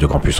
Radio Campus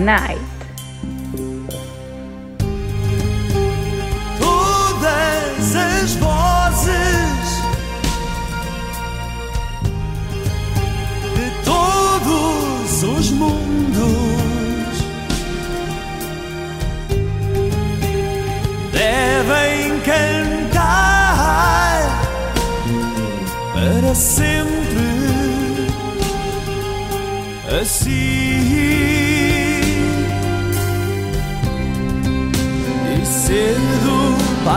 night. Todas as vozes de todos os mundos devem cantar para sempre. assim.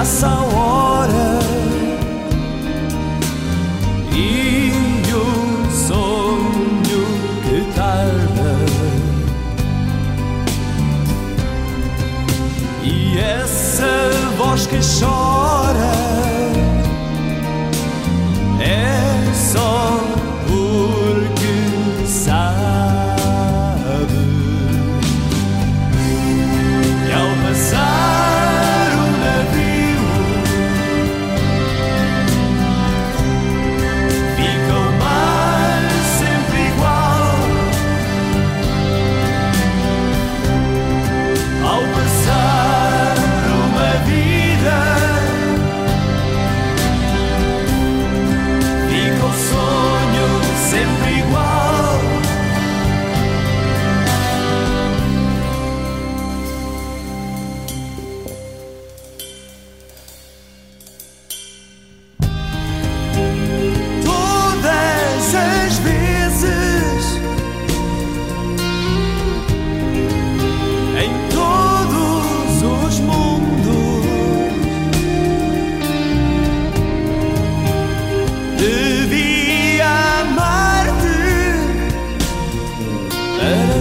Essa hora e o sonho que tarda e essa voz que chora.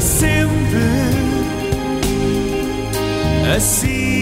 sempre assim.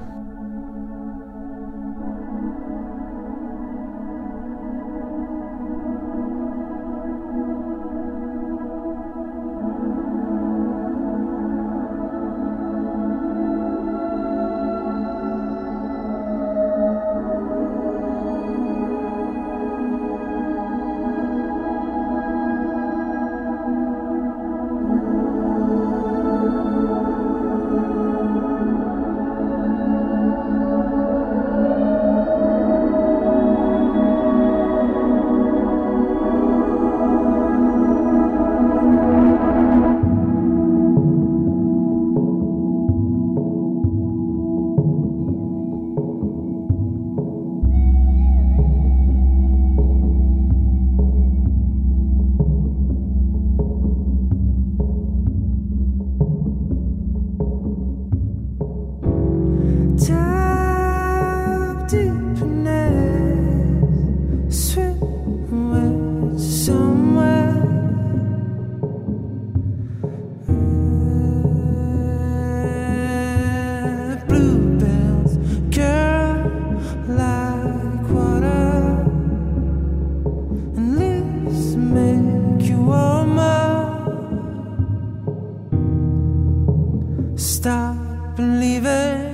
Stop and leave it.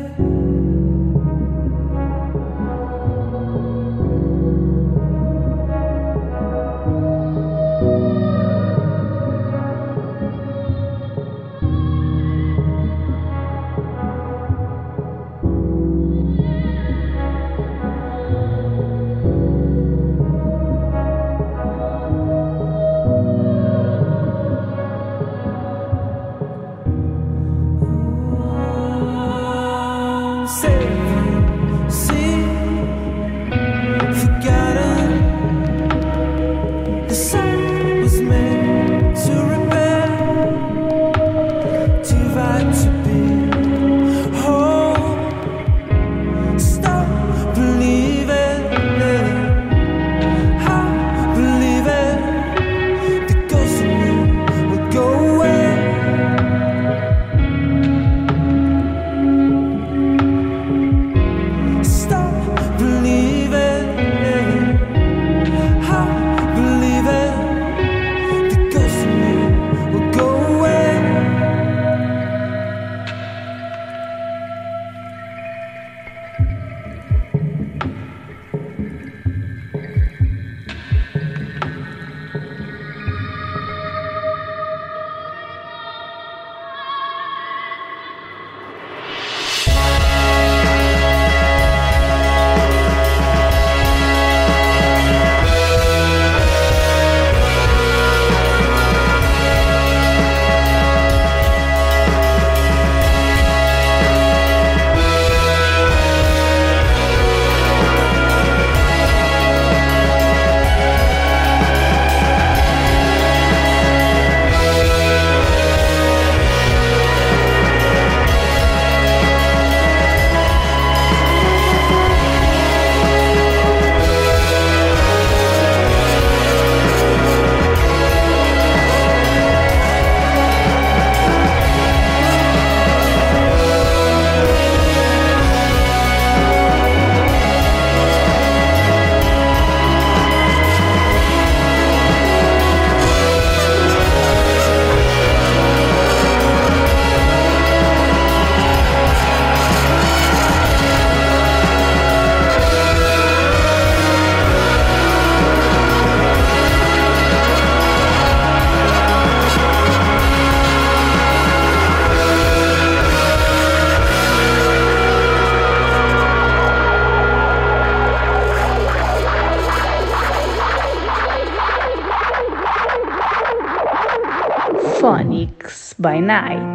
by night.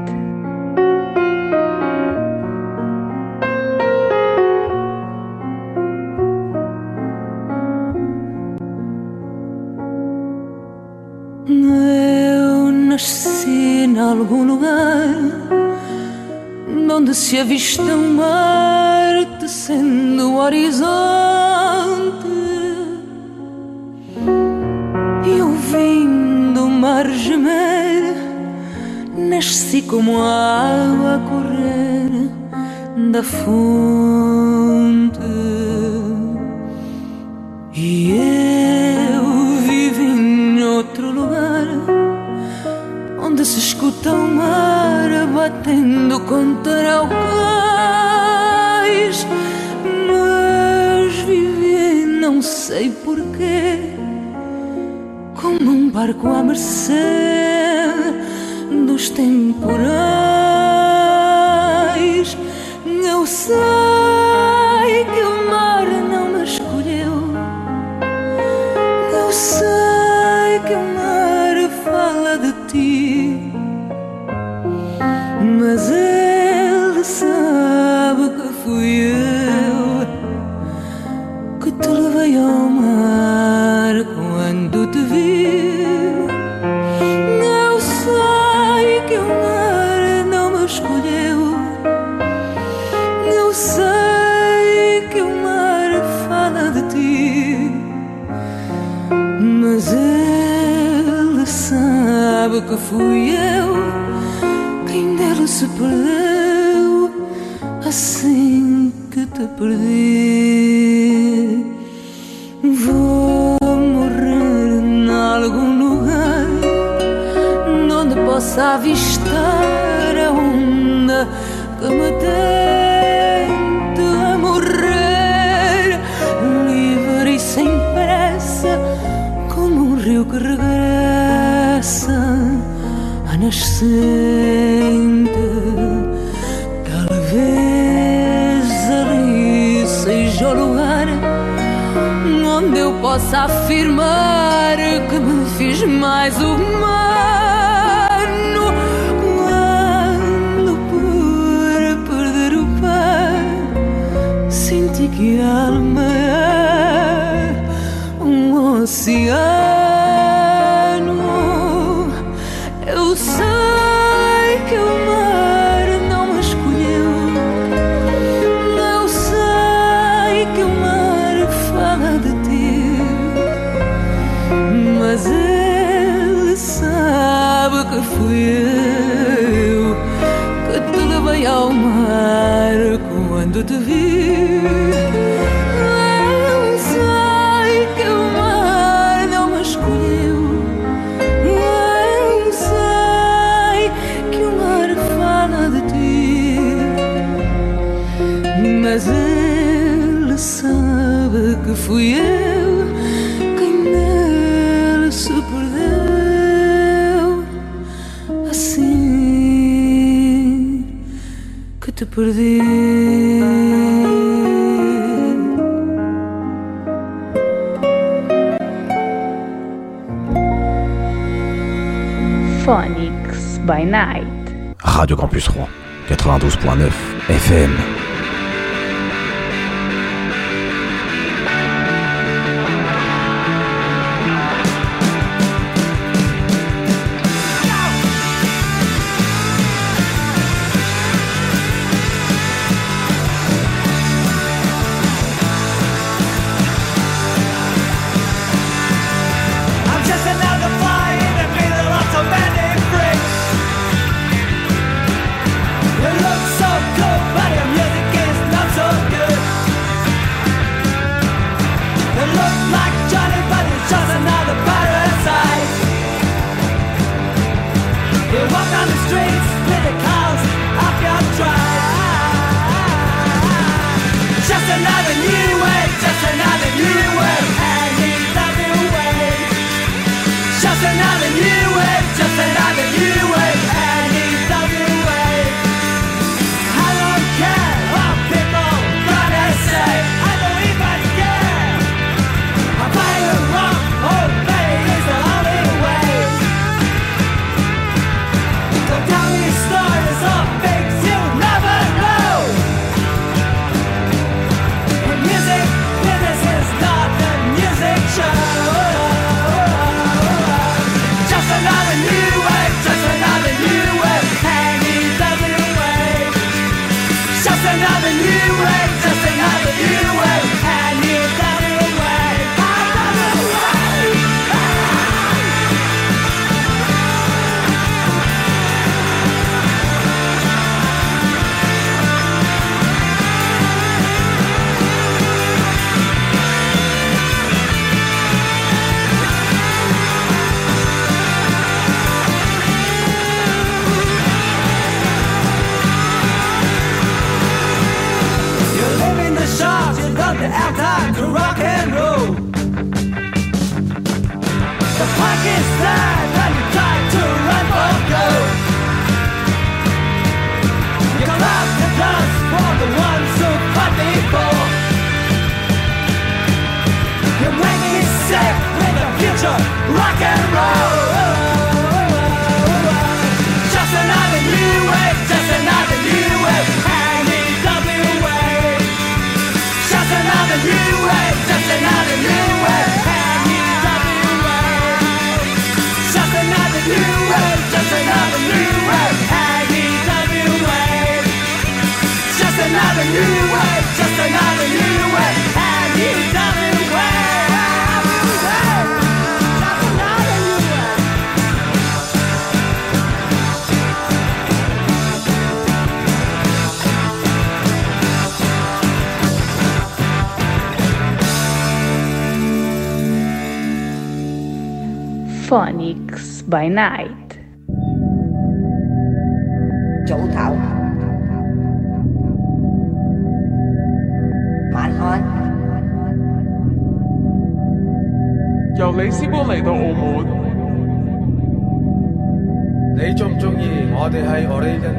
fonte e eu vivo em outro lugar onde se escuta o mar batendo contra o cais. Mas vivi, não sei porquê, como um barco à mercê dos temporais céu. fui eu quem dela se perdeu assim que te perdi. Vou morrer em algum lugar onde possa avistar a onda que me deu. nascente. Talvez ali seja o lugar onde eu possa afirmar que me fiz mais humano. Quando por perder o pé, senti que a alma é um oceano. Campus Rouen. by Night. 早唞，晚安。由里斯本嚟到澳门，你中唔中意我哋系 Oregon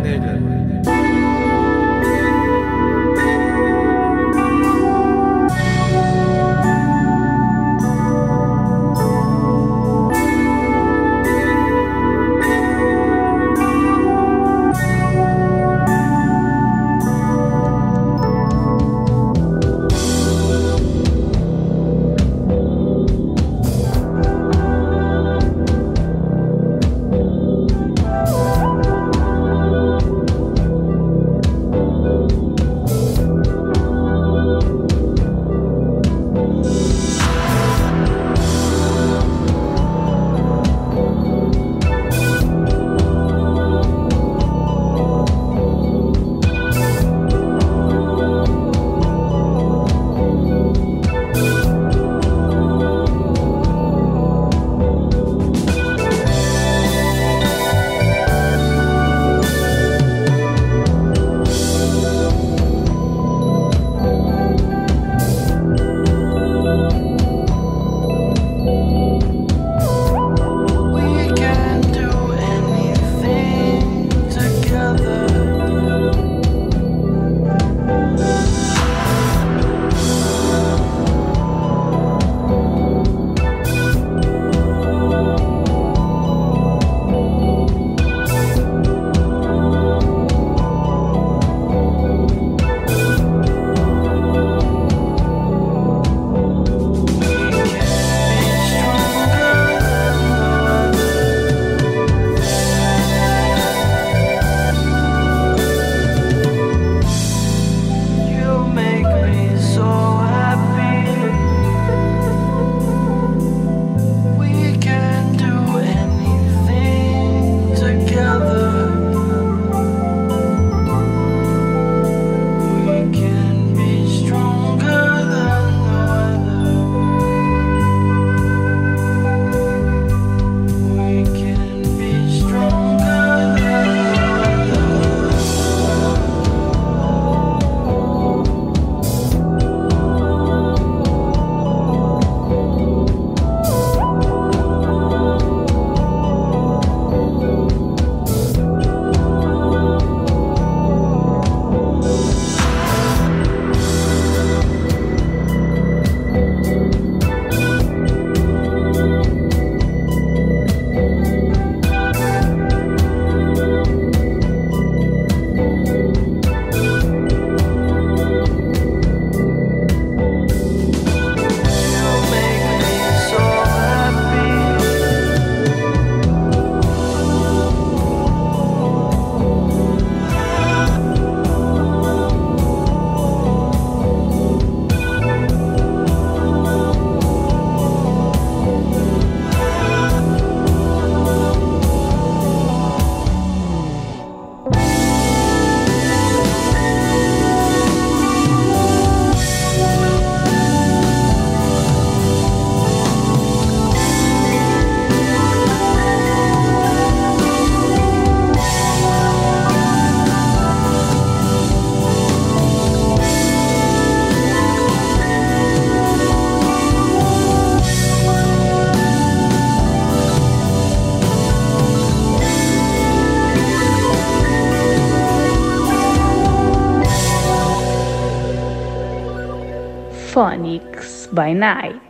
by Night.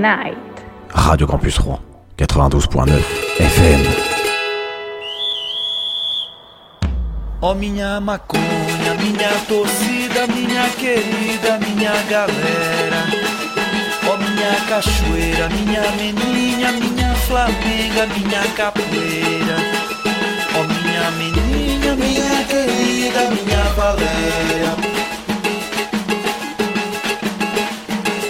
Night. Radio Campus Rouen, 92.9 FM. Ó minha maconha, minha torcida, minha querida, minha galera. Ó minha cachoeira, minha meninha, minha flamenga, minha capoeira. Ó minha meninha, minha querida, minha baleia.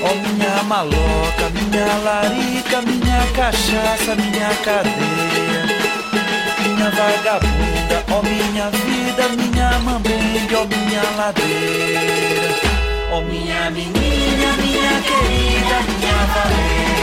Ó minha maloca, minha larica, minha cachaça, minha cadeia. Minha vagabunda, ó minha vida, minha mambembe, ó minha ladeira. Ó minha menina, minha querida, minha valia.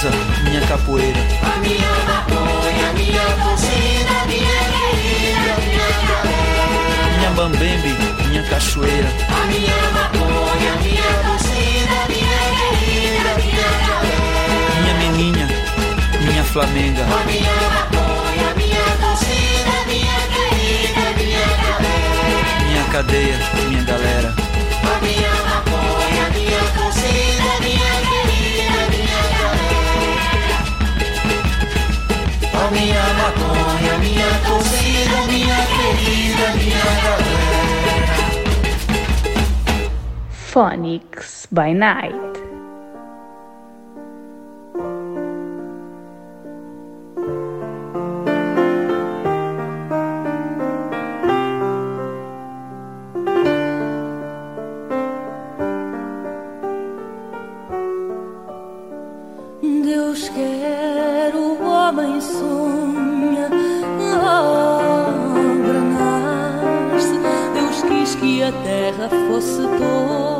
Beleza, minha capoeira. A minha maconha, minha torcida, minha querida, minha galera. Minha bambembe, minha cachoeira. A minha maconha, minha torcida, minha minha galera. Minha minha flamenga. A minha maconha, minha torcida, minha querida, minha galera. Minha cadeia, minha galera. A minha maconha, minha torcida, minha minha maconha, minha torcida, minha querida, minha galera. Phonics by Night. A terra fosse toda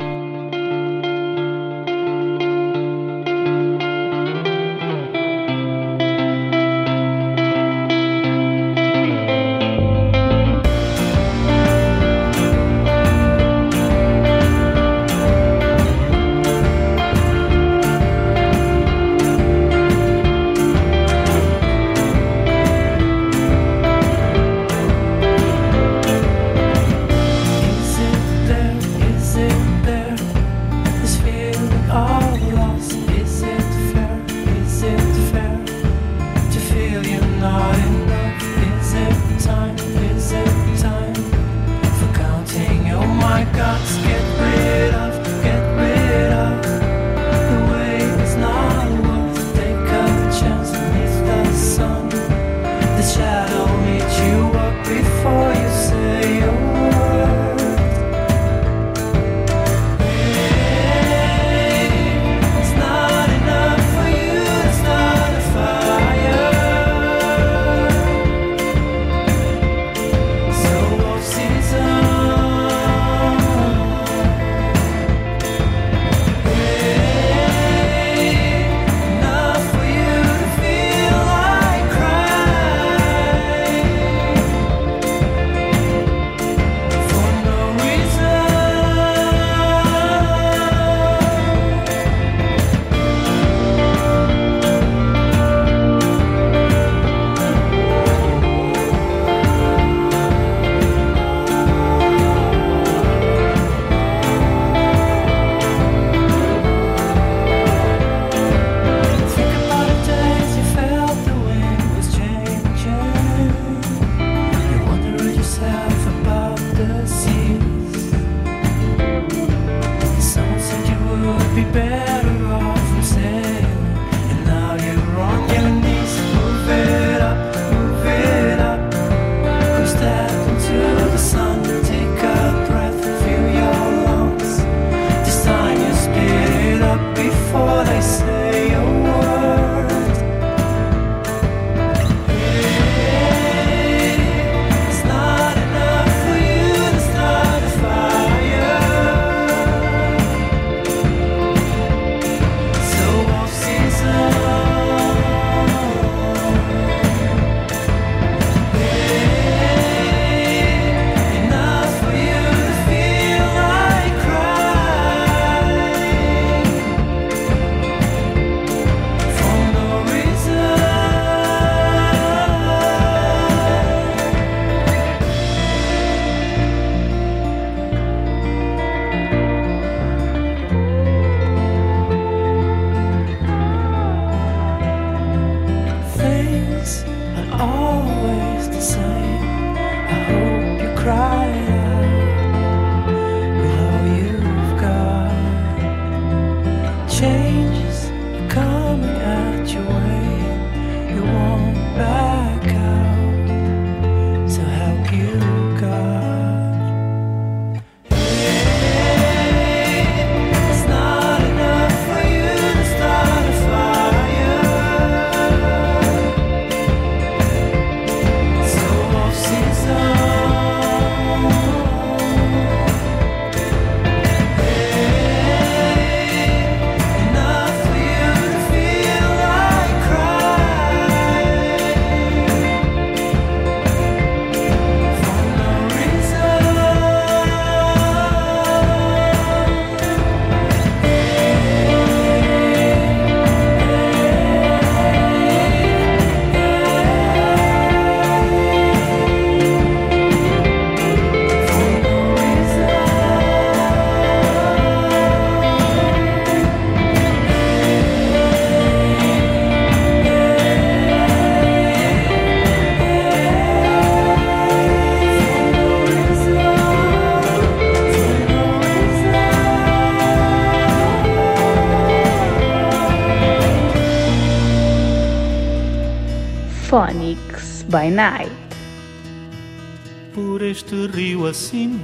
Por este rio acima,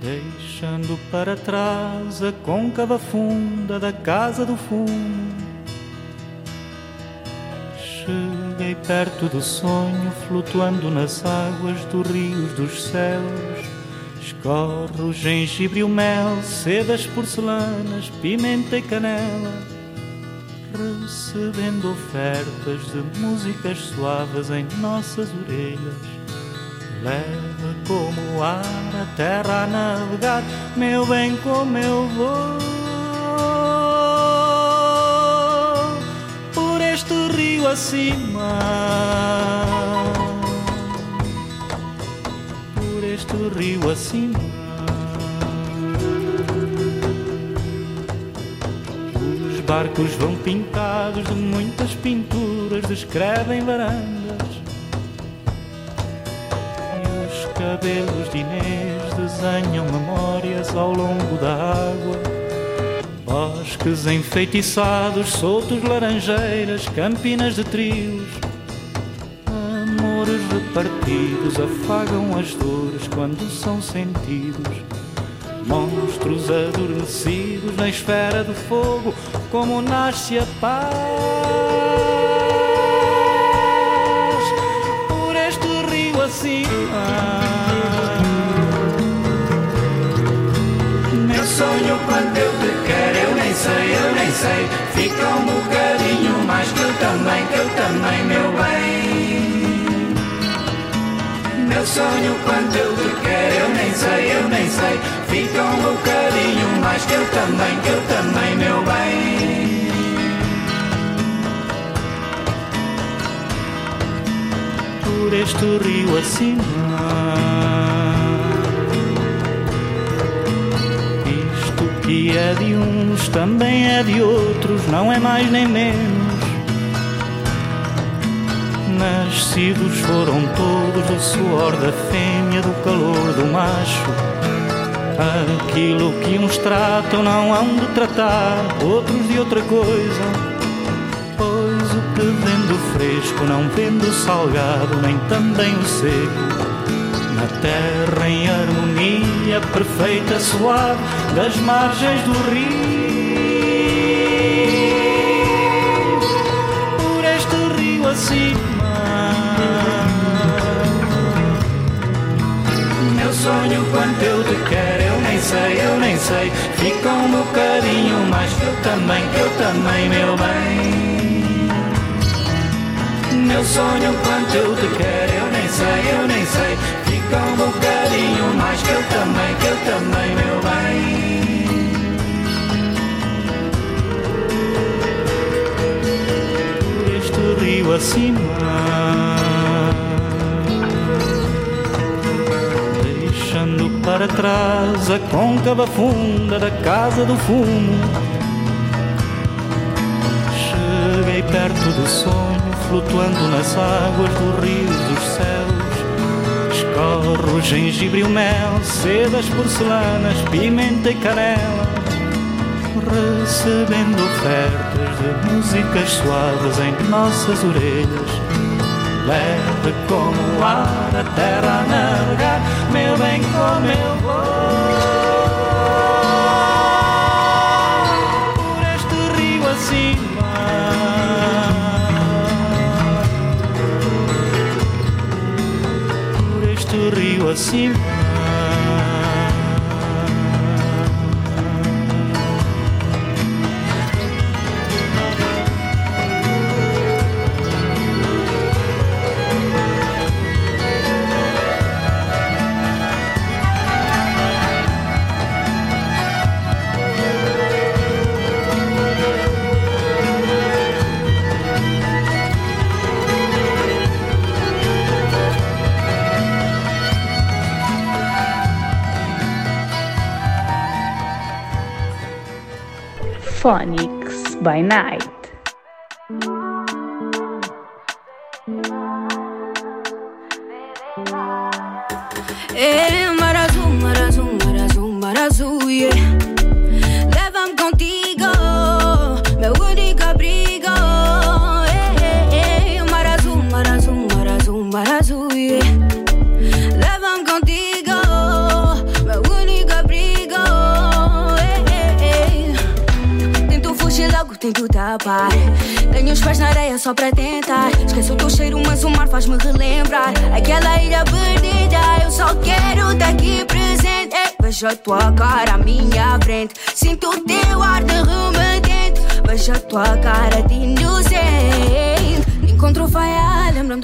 deixando para trás a côncava funda da casa do fumo. Cheguei perto do sonho, flutuando nas águas dos rios dos céus. Escorre o gengibre e o mel, sedas porcelanas, pimenta e canela. Recebendo ofertas de músicas suaves em nossas orelhas. Leva como o ar a terra a navegar, meu bem, como eu vou. Por este rio acima. Por este rio acima. Barcos vão pintados de muitas pinturas, descrevem varandas. E os cabelos de Inês desenham memórias ao longo da água. Bosques enfeitiçados, soltos laranjeiras, campinas de trios. Amores repartidos afagam as dores quando são sentidos. Monstros adormecidos na esfera do fogo, como nasce a paz. Por este rio acima. Meu sonho quando eu te quero, eu nem sei, eu nem sei. Fica um bocadinho mais que eu também, que eu também, meu bem. Meu sonho quando eu te quero, eu nem sei, eu nem sei. Fica um bocadinho mais que eu também, que eu também, meu bem. Por este rio acima. Isto que é de uns também é de outros, não é mais nem menos. Nascidos foram todos do suor da fêmea, do calor do macho. Aquilo que uns tratam não hão de tratar, outros de outra coisa. Pois o que vendo fresco não vendo salgado, nem também o seco. Na terra em harmonia perfeita, suave, das margens do rio. Por este rio acima. Meu sonho quanto eu te quero, sei, eu nem sei. Fica um bocadinho mais que eu também, que eu também, meu bem. Meu sonho quanto eu te quero, eu nem sei, eu nem sei. Fica um bocadinho mais que eu também, que eu também, meu bem. Este rio acima. Para trás a côncava funda da casa do fumo. Cheguei perto do sonho, flutuando nas águas do rio dos céus. Escorre o gengibre e o mel, sedas porcelanas, pimenta e canela. Recebendo ofertas de músicas suaves em nossas orelhas. Leve como o ar a terra a navegar, meu bem, como eu vou. Por este rio acima. Por este rio acima. Phonics by Night.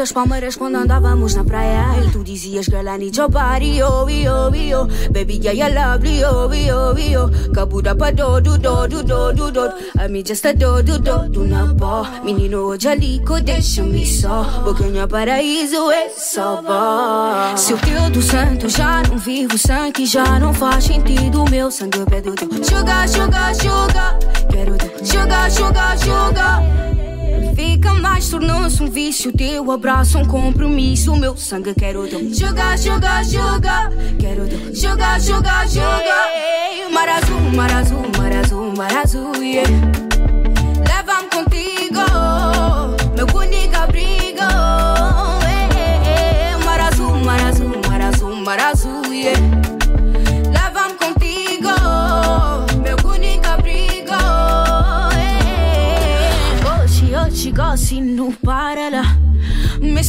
Das palmeiras quando andávamos na praia. E tu dizias, girl, I need your body, oh, oh, oh. Baby, yeah, you're lovely, oh, oh, oh. Kabuda pa do, do, do, do, do, do, do. I mean, just a do, do, do, do na pó. Menino, hoje alico, deixa-me só. Boquinha paraíso, é só vó. Se o teu do santo já não vivo, sangue já não faz sentido. Meu sangue pede o teu. Sugar, sugar, sugar. Quero teu. Sugar, sugar, sugar. Fica mais, tornou-se um vício. Teu abraço, um compromisso. Meu sangue quero teu. Jogar, jogar, jogar. Quero teu. Jogar, jogar, jogar. Mar azul, mar azul, mar azul, mar azul, yeah.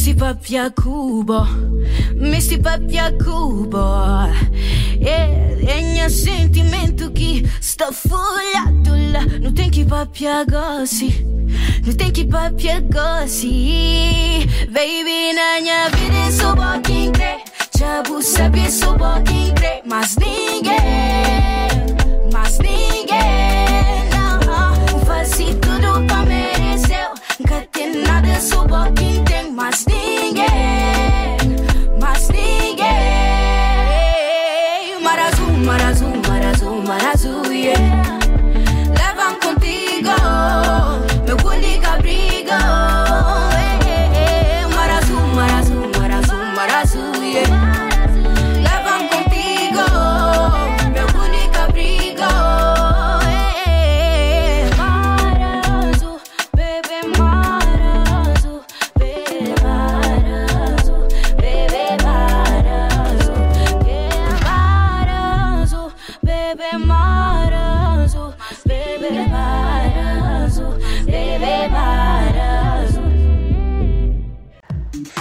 Messi papia cubo, Messi papia cubo. É, é sentimento que está folhado lá. Não tem que papia gosse, não tem que papia gosse. Baby, na minha vida é só quem crê. Já vou saber só quem crê. Mas ninguém, mas ninguém.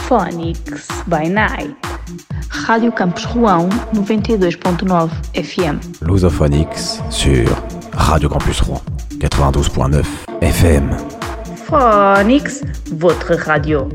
Phonics by Night. Rádio Campos Rouen 92.9 FM. Lusophonix sur Radio Campus Rouen 92.9 FM. Phonics, votre radio.